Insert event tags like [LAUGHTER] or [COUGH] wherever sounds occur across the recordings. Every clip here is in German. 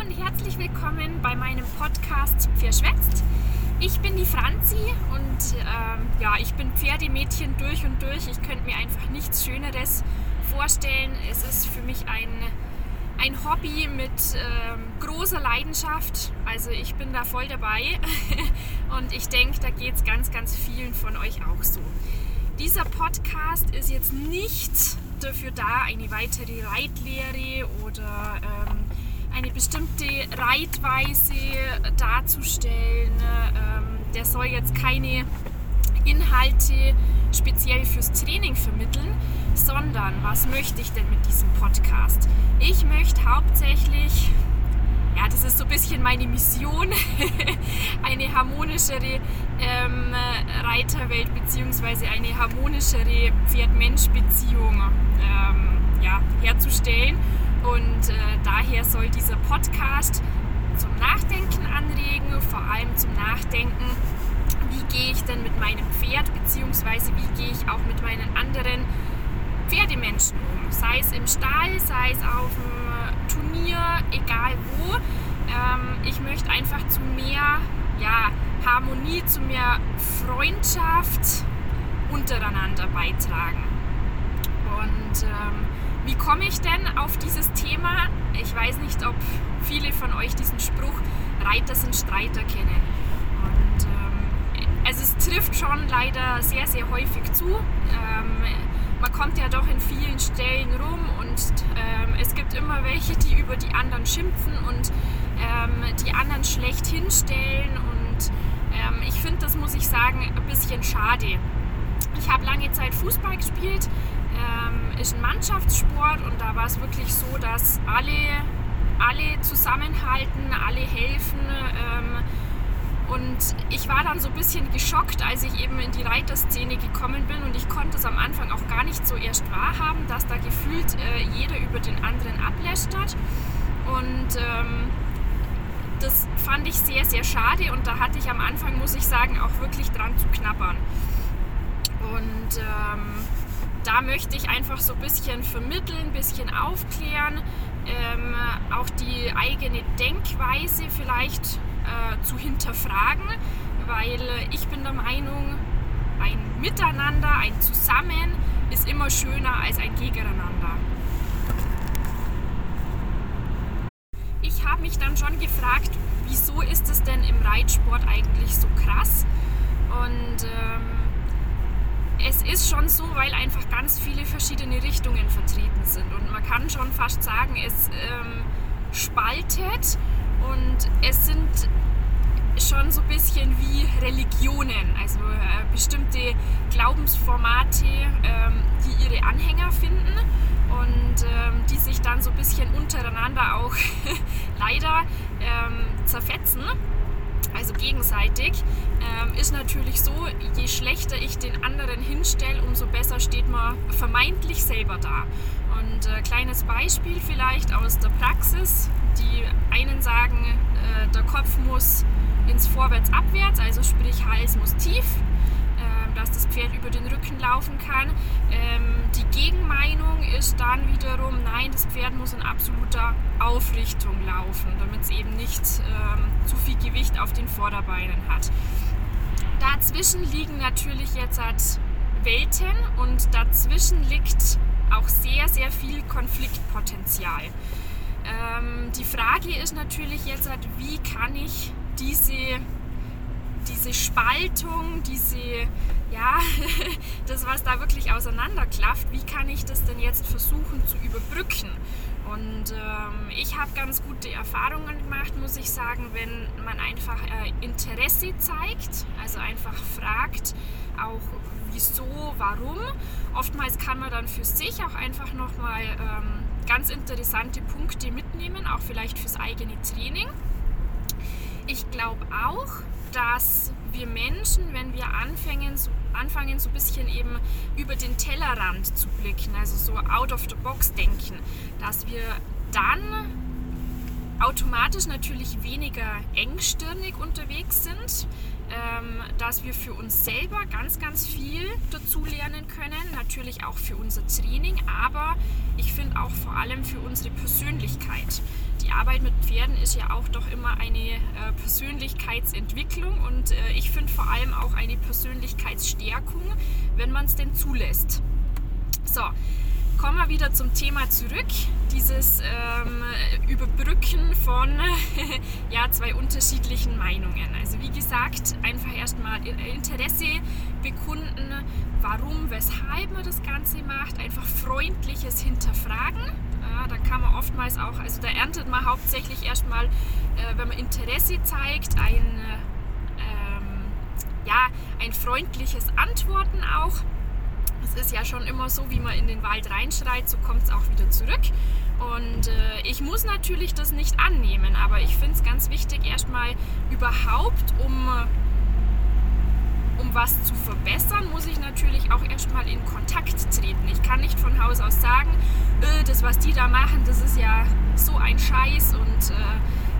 und herzlich willkommen bei meinem Podcast Verschwätzt. Ich bin die Franzi und ähm, ja, ich bin Pferdemädchen durch und durch. Ich könnte mir einfach nichts Schöneres vorstellen. Es ist für mich ein, ein Hobby mit ähm, großer Leidenschaft. Also ich bin da voll dabei [LAUGHS] und ich denke, da geht es ganz, ganz vielen von euch auch so. Dieser Podcast ist jetzt nicht dafür da, eine weitere Reitlehre oder ähm, eine bestimmte Reitweise darzustellen. Ähm, der soll jetzt keine Inhalte speziell fürs Training vermitteln, sondern was möchte ich denn mit diesem Podcast? Ich möchte hauptsächlich ja, das ist so ein bisschen meine Mission, [LAUGHS] eine harmonischere ähm, Reiterwelt bzw. eine harmonischere Pferd-Mensch-Beziehung ähm, ja, herzustellen. Und äh, daher soll dieser Podcast zum Nachdenken anregen, vor allem zum Nachdenken, wie gehe ich denn mit meinem Pferd bzw. wie gehe ich auch mit meinen anderen Pferdemenschen um. Sei es im Stall, sei es auf dem Turnier, egal wo. Ähm, ich möchte einfach zu mehr ja, Harmonie, zu mehr Freundschaft untereinander beitragen. Und ähm, wie komme ich denn auf dieses Thema? Ich weiß nicht, ob viele von euch diesen Spruch Reiter sind Streiter kennen. Und ähm, also es trifft schon leider sehr, sehr häufig zu. Ähm, man kommt ja doch in vielen Stellen rum und ähm, es gibt immer welche, die über die anderen schimpfen und ähm, die anderen schlecht hinstellen. Und ähm, ich finde, das muss ich sagen, ein bisschen schade. Ich habe lange Zeit Fußball gespielt, ähm, ist ein Mannschaftssport und da war es wirklich so, dass alle, alle zusammenhalten, alle helfen. Ähm, und ich war dann so ein bisschen geschockt, als ich eben in die Reiterszene gekommen bin und ich konnte es am Anfang auch gar nicht so erst wahrhaben, dass da gefühlt äh, jeder über den anderen ablästert. Und ähm, das fand ich sehr, sehr schade und da hatte ich am Anfang, muss ich sagen, auch wirklich dran zu knabbern. Und ähm, da möchte ich einfach so ein bisschen vermitteln, ein bisschen aufklären, ähm, auch die eigene Denkweise vielleicht äh, zu hinterfragen, weil ich bin der Meinung, ein Miteinander, ein Zusammen ist immer schöner als ein Gegeneinander. Ich habe mich dann schon gefragt, wieso ist es denn im Reitsport eigentlich so krass? Und ähm, es ist schon so, weil einfach ganz viele verschiedene Richtungen vertreten sind. Und man kann schon fast sagen, es ähm, spaltet und es sind schon so ein bisschen wie Religionen, also äh, bestimmte Glaubensformate, ähm, die ihre Anhänger finden und ähm, die sich dann so ein bisschen untereinander auch [LAUGHS] leider ähm, zerfetzen also gegenseitig, ähm, ist natürlich so, je schlechter ich den anderen hinstelle, umso besser steht man vermeintlich selber da. Und äh, kleines Beispiel vielleicht aus der Praxis. Die einen sagen, äh, der Kopf muss ins Vorwärts-Abwärts, also sprich Hals muss tief dass das Pferd über den Rücken laufen kann. Ähm, die Gegenmeinung ist dann wiederum, nein, das Pferd muss in absoluter Aufrichtung laufen, damit es eben nicht ähm, zu viel Gewicht auf den Vorderbeinen hat. Dazwischen liegen natürlich jetzt halt Welten und dazwischen liegt auch sehr, sehr viel Konfliktpotenzial. Ähm, die Frage ist natürlich jetzt, halt, wie kann ich diese diese Spaltung, diese, ja, [LAUGHS] das, was da wirklich auseinanderklafft, wie kann ich das denn jetzt versuchen zu überbrücken? Und ähm, ich habe ganz gute Erfahrungen gemacht, muss ich sagen, wenn man einfach äh, Interesse zeigt, also einfach fragt, auch wieso, warum. Oftmals kann man dann für sich auch einfach nochmal ähm, ganz interessante Punkte mitnehmen, auch vielleicht fürs eigene Training. Ich glaube auch, dass wir Menschen, wenn wir anfangen, so, anfangen, so ein bisschen eben über den Tellerrand zu blicken, also so out of the box denken, dass wir dann automatisch natürlich weniger engstirnig unterwegs sind, ähm, dass wir für uns selber ganz, ganz viel dazu lernen können, natürlich auch für unser Training, aber ich finde auch vor allem für unsere Persönlichkeit. Die Arbeit mit Pferden ist ja auch doch immer eine äh, Persönlichkeitsentwicklung und äh, ich finde vor allem auch eine Persönlichkeitsstärkung, wenn man es denn zulässt. So, kommen wir wieder zum Thema zurück. Dieses ähm, Überbrücken von [LAUGHS] ja, zwei unterschiedlichen Meinungen. Also wie gesagt, einfach erstmal Interesse bekunden, warum, weshalb man das Ganze macht. Einfach freundliches Hinterfragen. Da kann man oftmals auch, also da erntet man hauptsächlich erstmal, äh, wenn man Interesse zeigt, ein, ähm, ja, ein freundliches Antworten auch es ist ja schon immer so, wie man in den Wald reinschreit, so kommt es auch wieder zurück. Und äh, ich muss natürlich das nicht annehmen, aber ich finde es ganz wichtig, erstmal überhaupt, um was zu verbessern, muss ich natürlich auch erstmal in Kontakt treten. Ich kann nicht von Haus aus sagen, äh, das, was die da machen, das ist ja so ein Scheiß und äh,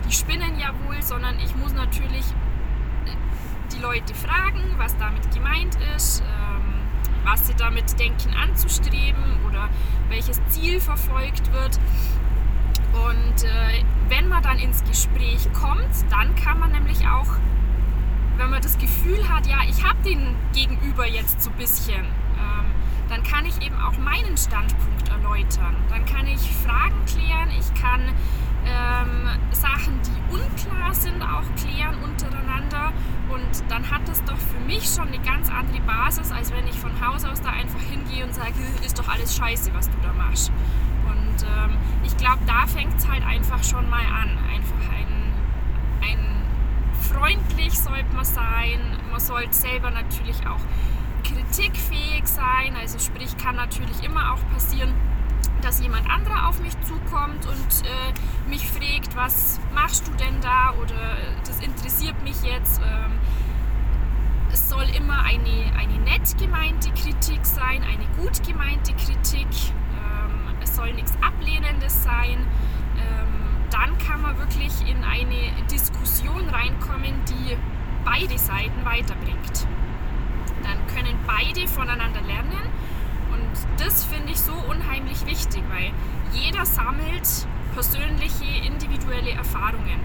die spinnen ja wohl, sondern ich muss natürlich äh, die Leute fragen, was damit gemeint ist ähm, was sie damit denken anzustreben oder welches Ziel verfolgt wird. Und äh, wenn man dann ins Gespräch kommt, dann kann man nämlich auch, wenn man das Gefühl hat, ja, ich habe den Gegenüber jetzt so ein bisschen, ähm, dann kann ich eben auch meinen Standpunkt erläutern. Dann kann ich Fragen klären, ich kann ähm, Sachen, die unklar sind, auch klären untereinander. Und dann hat das doch für mich schon eine ganz andere Basis, als wenn ich von Haus aus da einfach hingehe und sage, ist doch alles scheiße, was du da machst. Und ähm, ich glaube, da fängt es halt einfach schon mal an. Einfach ein, ein freundlich sollte man sein. Man sollte selber natürlich auch kritikfähig sein. Also sprich, kann natürlich immer auch passieren, dass jemand anderer auf mich zukommt und äh, mich fragt, was machst du denn da oder das interessiert mich jetzt. Ähm, es soll immer eine, eine nett gemeinte Kritik sein, eine gut gemeinte Kritik. Ähm, es soll nichts Ablehnendes sein. Dann kann man wirklich in eine Diskussion reinkommen, die beide Seiten weiterbringt. Dann können beide voneinander lernen und das finde ich so unheimlich wichtig, weil jeder sammelt persönliche, individuelle Erfahrungen.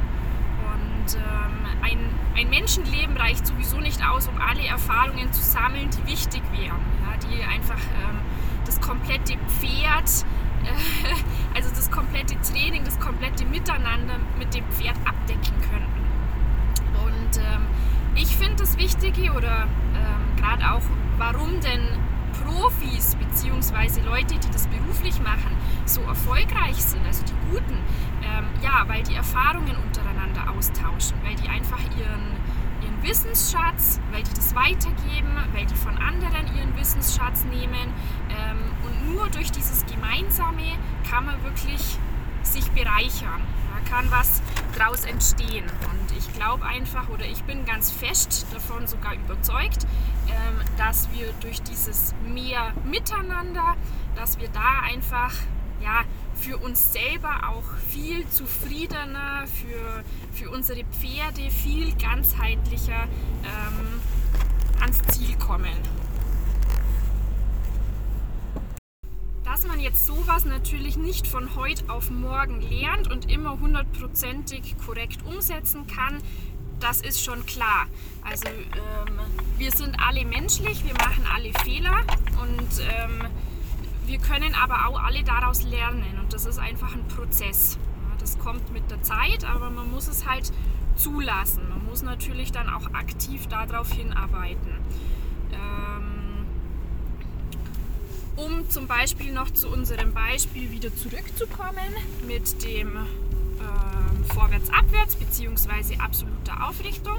Und ähm, ein, ein Menschenleben reicht sowieso nicht aus, um alle Erfahrungen zu sammeln, die wichtig wären. Ja, die einfach ähm, das komplette Pferd, [LAUGHS] also das komplette Training, das komplette Miteinander mit dem Pferd abdecken könnten. Und ähm, ich finde das Wichtige oder ähm, gerade auch, warum denn Profis bzw. Leute, die das beruflich machen, so erfolgreich sind, also die Guten, ähm, ja, weil die Erfahrungen untereinander austauschen, weil die einfach ihren, ihren Wissensschatz, weil die das weitergeben, weil die von anderen ihren Wissensschatz nehmen ähm, und nur durch dieses Gemeinsame kann man wirklich sich bereichern kann was daraus entstehen. Und ich glaube einfach, oder ich bin ganz fest davon sogar überzeugt, ähm, dass wir durch dieses mehr Miteinander, dass wir da einfach ja, für uns selber auch viel zufriedener, für, für unsere Pferde viel ganzheitlicher ähm, ans Ziel kommen. dass man jetzt sowas natürlich nicht von heute auf morgen lernt und immer hundertprozentig korrekt umsetzen kann, das ist schon klar. Also ähm, wir sind alle menschlich, wir machen alle Fehler und ähm, wir können aber auch alle daraus lernen und das ist einfach ein Prozess. Das kommt mit der Zeit, aber man muss es halt zulassen. Man muss natürlich dann auch aktiv darauf hinarbeiten. um zum Beispiel noch zu unserem Beispiel wieder zurückzukommen mit dem ähm, Vorwärts-Abwärts bzw. absoluter Aufrichtung.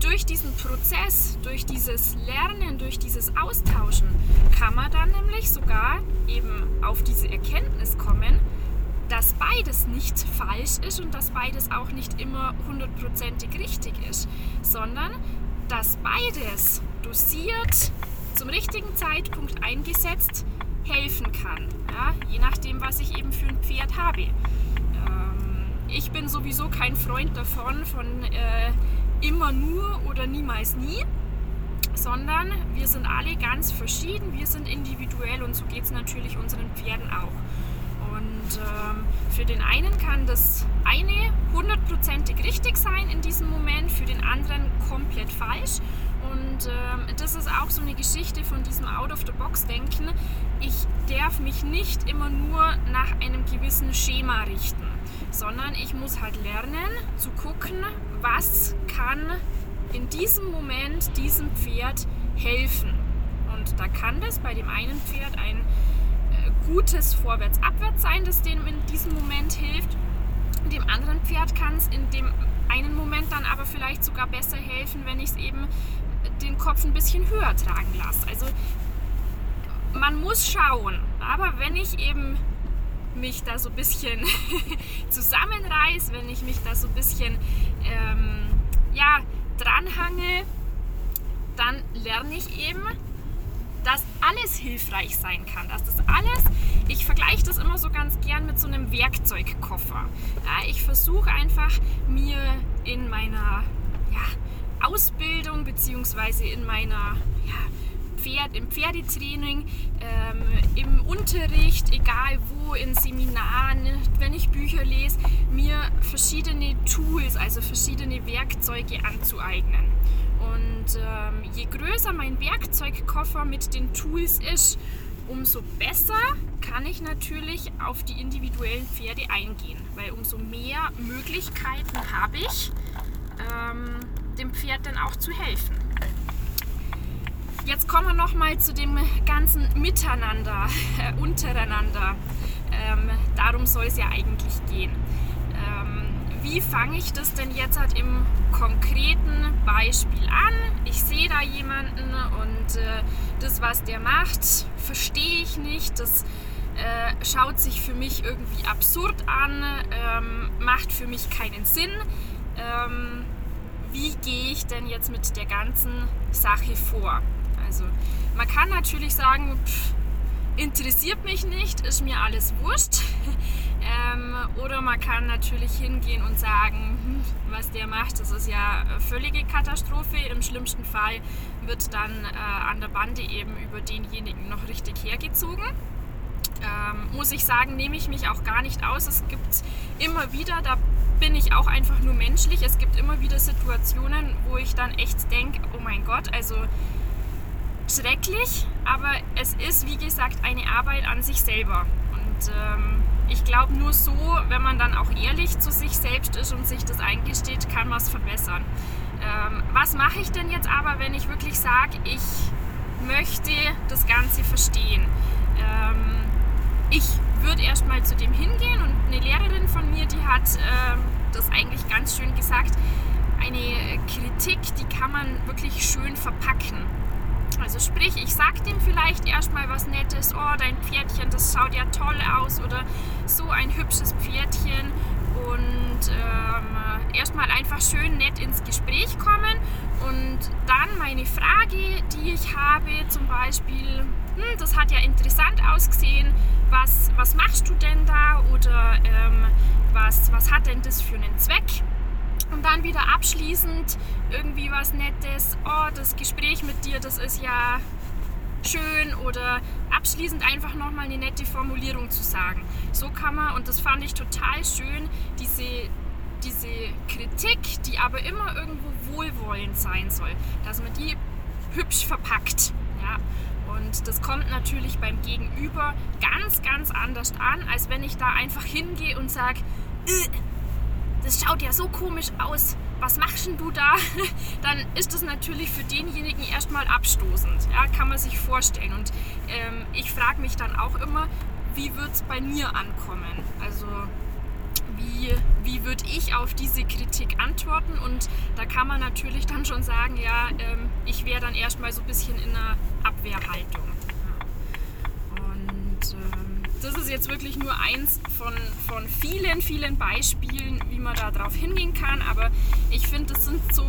Durch diesen Prozess, durch dieses Lernen, durch dieses Austauschen kann man dann nämlich sogar eben auf diese Erkenntnis kommen, dass beides nicht falsch ist und dass beides auch nicht immer hundertprozentig richtig ist, sondern dass beides dosiert zum richtigen Zeitpunkt eingesetzt helfen kann. Ja? Je nachdem, was ich eben für ein Pferd habe. Ich bin sowieso kein Freund davon, von äh, immer nur oder niemals nie, sondern wir sind alle ganz verschieden, wir sind individuell und so geht es natürlich unseren Pferden auch. Und ähm, für den einen kann das eine hundertprozentig richtig sein in diesem Moment, für den anderen komplett falsch. Und ähm, das ist auch so eine Geschichte von diesem Out-of-the-Box-Denken. Ich darf mich nicht immer nur nach einem gewissen Schema richten, sondern ich muss halt lernen zu gucken, was kann in diesem Moment diesem Pferd helfen. Und da kann das bei dem einen Pferd ein äh, gutes Vorwärts-Abwärts sein, das dem in diesem Moment hilft. Dem anderen Pferd kann es in dem einen Moment dann aber vielleicht sogar besser helfen, wenn ich es eben den Kopf ein bisschen höher tragen lasse. Also man muss schauen, aber wenn ich eben mich da so ein bisschen [LAUGHS] zusammenreiß, wenn ich mich da so ein bisschen ähm, ja, dranhange, dann lerne ich eben, dass alles hilfreich sein kann. Dass das alles, ich vergleiche das immer so ganz gern mit so einem Werkzeugkoffer. Ja, ich versuche einfach mir in meiner ja, Ausbildung bzw. in meiner ja, Pferd, im Pferdetraining, ähm, im Unterricht, egal wo, in Seminaren, wenn ich Bücher lese, mir verschiedene Tools, also verschiedene Werkzeuge anzueignen. Und ähm, je größer mein Werkzeugkoffer mit den Tools ist, umso besser kann ich natürlich auf die individuellen Pferde eingehen, weil umso mehr Möglichkeiten habe ich, ähm, dem Pferd dann auch zu helfen. Jetzt kommen wir noch mal zu dem ganzen Miteinander, [LAUGHS] äh, untereinander. Ähm, darum soll es ja eigentlich gehen. Ähm, wie fange ich das denn jetzt halt im konkreten Beispiel an? Ich sehe da jemanden und äh, das, was der macht, verstehe ich nicht. Das äh, schaut sich für mich irgendwie absurd an, ähm, macht für mich keinen Sinn. Ähm, wie gehe ich denn jetzt mit der ganzen Sache vor? Also man kann natürlich sagen, pff, interessiert mich nicht, ist mir alles wurscht. [LAUGHS] ähm, oder man kann natürlich hingehen und sagen, hm, was der macht, das ist ja völlige Katastrophe. Im schlimmsten Fall wird dann äh, an der Bande eben über denjenigen noch richtig hergezogen. Ähm, muss ich sagen, nehme ich mich auch gar nicht aus. Es gibt immer wieder, da bin ich auch einfach nur menschlich, es gibt immer wieder Situationen, wo ich dann echt denke, oh mein Gott, also schrecklich, aber es ist, wie gesagt, eine Arbeit an sich selber. Und ähm, ich glaube, nur so, wenn man dann auch ehrlich zu sich selbst ist und sich das eingesteht, kann man es verbessern. Ähm, was mache ich denn jetzt aber, wenn ich wirklich sage, ich möchte das Ganze verstehen? Ähm, ich würde erstmal zu dem hingehen und eine Lehrerin von mir, die hat äh, das eigentlich ganz schön gesagt, eine Kritik, die kann man wirklich schön verpacken. Also sprich, ich sag dem vielleicht erstmal was Nettes, oh, dein Pferdchen, das schaut ja toll aus oder so ein hübsches Pferdchen. Und ähm, erstmal einfach schön nett ins Gespräch kommen. Und dann meine Frage, die ich habe, zum Beispiel, hm, das hat ja interessant ausgesehen, was, was machst du denn da? Oder ähm, was, was hat denn das für einen Zweck? Und dann wieder abschließend irgendwie was Nettes, oh, das Gespräch mit dir, das ist ja schön oder abschließend einfach nochmal eine nette Formulierung zu sagen. So kann man, und das fand ich total schön, diese, diese Kritik, die aber immer irgendwo wohlwollend sein soll, dass man die hübsch verpackt. Ja? Und das kommt natürlich beim Gegenüber ganz, ganz anders an, als wenn ich da einfach hingehe und sage, äh, das schaut ja so komisch aus, was machst denn du da? [LAUGHS] Dann ist das natürlich für denjenigen erstmal abstoßend, ja, kann man sich vorstellen. Und ähm, ich frage mich dann auch immer, wie wird es bei mir ankommen? Also wie, wie würde ich auf diese Kritik antworten? Und da kann man natürlich dann schon sagen, ja, ähm, ich wäre dann erstmal so ein bisschen in einer Abwehrhaltung. Das ist jetzt wirklich nur eins von, von vielen, vielen Beispielen, wie man da drauf hingehen kann. Aber ich finde, das sind so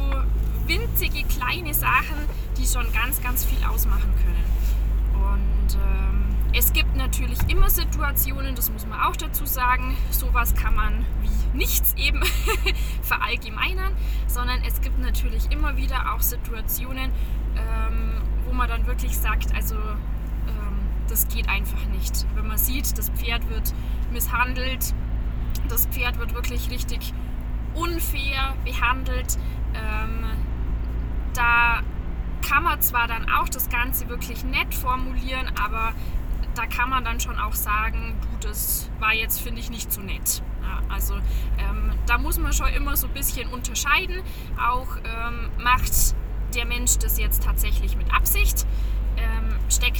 winzige kleine Sachen, die schon ganz, ganz viel ausmachen können. Und ähm, es gibt natürlich immer Situationen, das muss man auch dazu sagen, sowas kann man wie nichts eben [LAUGHS] verallgemeinern, sondern es gibt natürlich immer wieder auch Situationen, ähm, wo man dann wirklich sagt, also das geht einfach nicht. Wenn man sieht, das Pferd wird misshandelt, das Pferd wird wirklich richtig unfair behandelt, ähm, da kann man zwar dann auch das Ganze wirklich nett formulieren, aber da kann man dann schon auch sagen, du, das war jetzt, finde ich, nicht so nett. Ja, also ähm, da muss man schon immer so ein bisschen unterscheiden. Auch ähm, macht der Mensch das jetzt tatsächlich mit Absicht?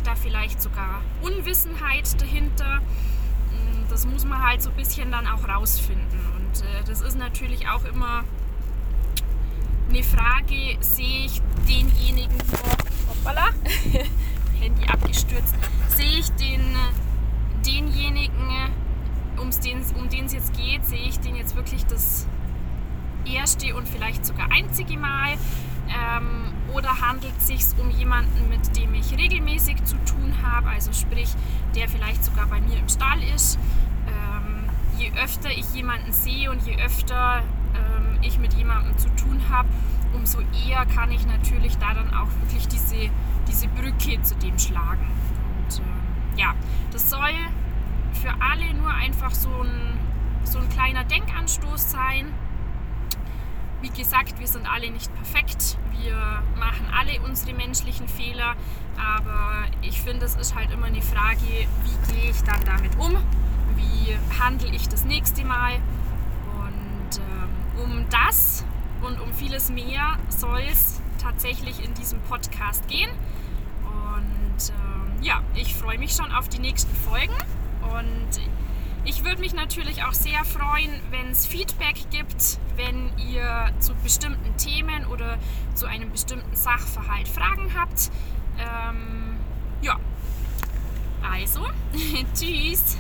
Da vielleicht sogar Unwissenheit dahinter? Mm, das muss man halt so ein bisschen dann auch rausfinden. Und äh, das ist natürlich auch immer eine Frage, sehe ich denjenigen, hoppala, [LAUGHS] Handy abgestürzt, sehe ich den, denjenigen, um's den, um den es jetzt geht, sehe ich den jetzt wirklich das erste und vielleicht sogar einzige Mal? Ähm, oder handelt es sich um jemanden, mit dem ich regelmäßig zu tun habe, also sprich, der vielleicht sogar bei mir im Stall ist? Ähm, je öfter ich jemanden sehe und je öfter ähm, ich mit jemandem zu tun habe, umso eher kann ich natürlich da dann auch wirklich diese, diese Brücke zu dem schlagen. Und äh, ja, das soll für alle nur einfach so ein, so ein kleiner Denkanstoß sein wie gesagt, wir sind alle nicht perfekt. Wir machen alle unsere menschlichen Fehler. Aber ich finde, es ist halt immer eine Frage, wie gehe ich dann damit um? Wie handle ich das nächste Mal? Und ähm, um das und um vieles mehr soll es tatsächlich in diesem Podcast gehen. Und ähm, ja, ich freue mich schon auf die nächsten Folgen. Und ich würde mich natürlich auch sehr freuen, wenn es Feedback gibt, wenn ihr zu bestimmten Themen oder zu einem bestimmten Sachverhalt Fragen habt. Ähm, ja, also, [LAUGHS] tschüss.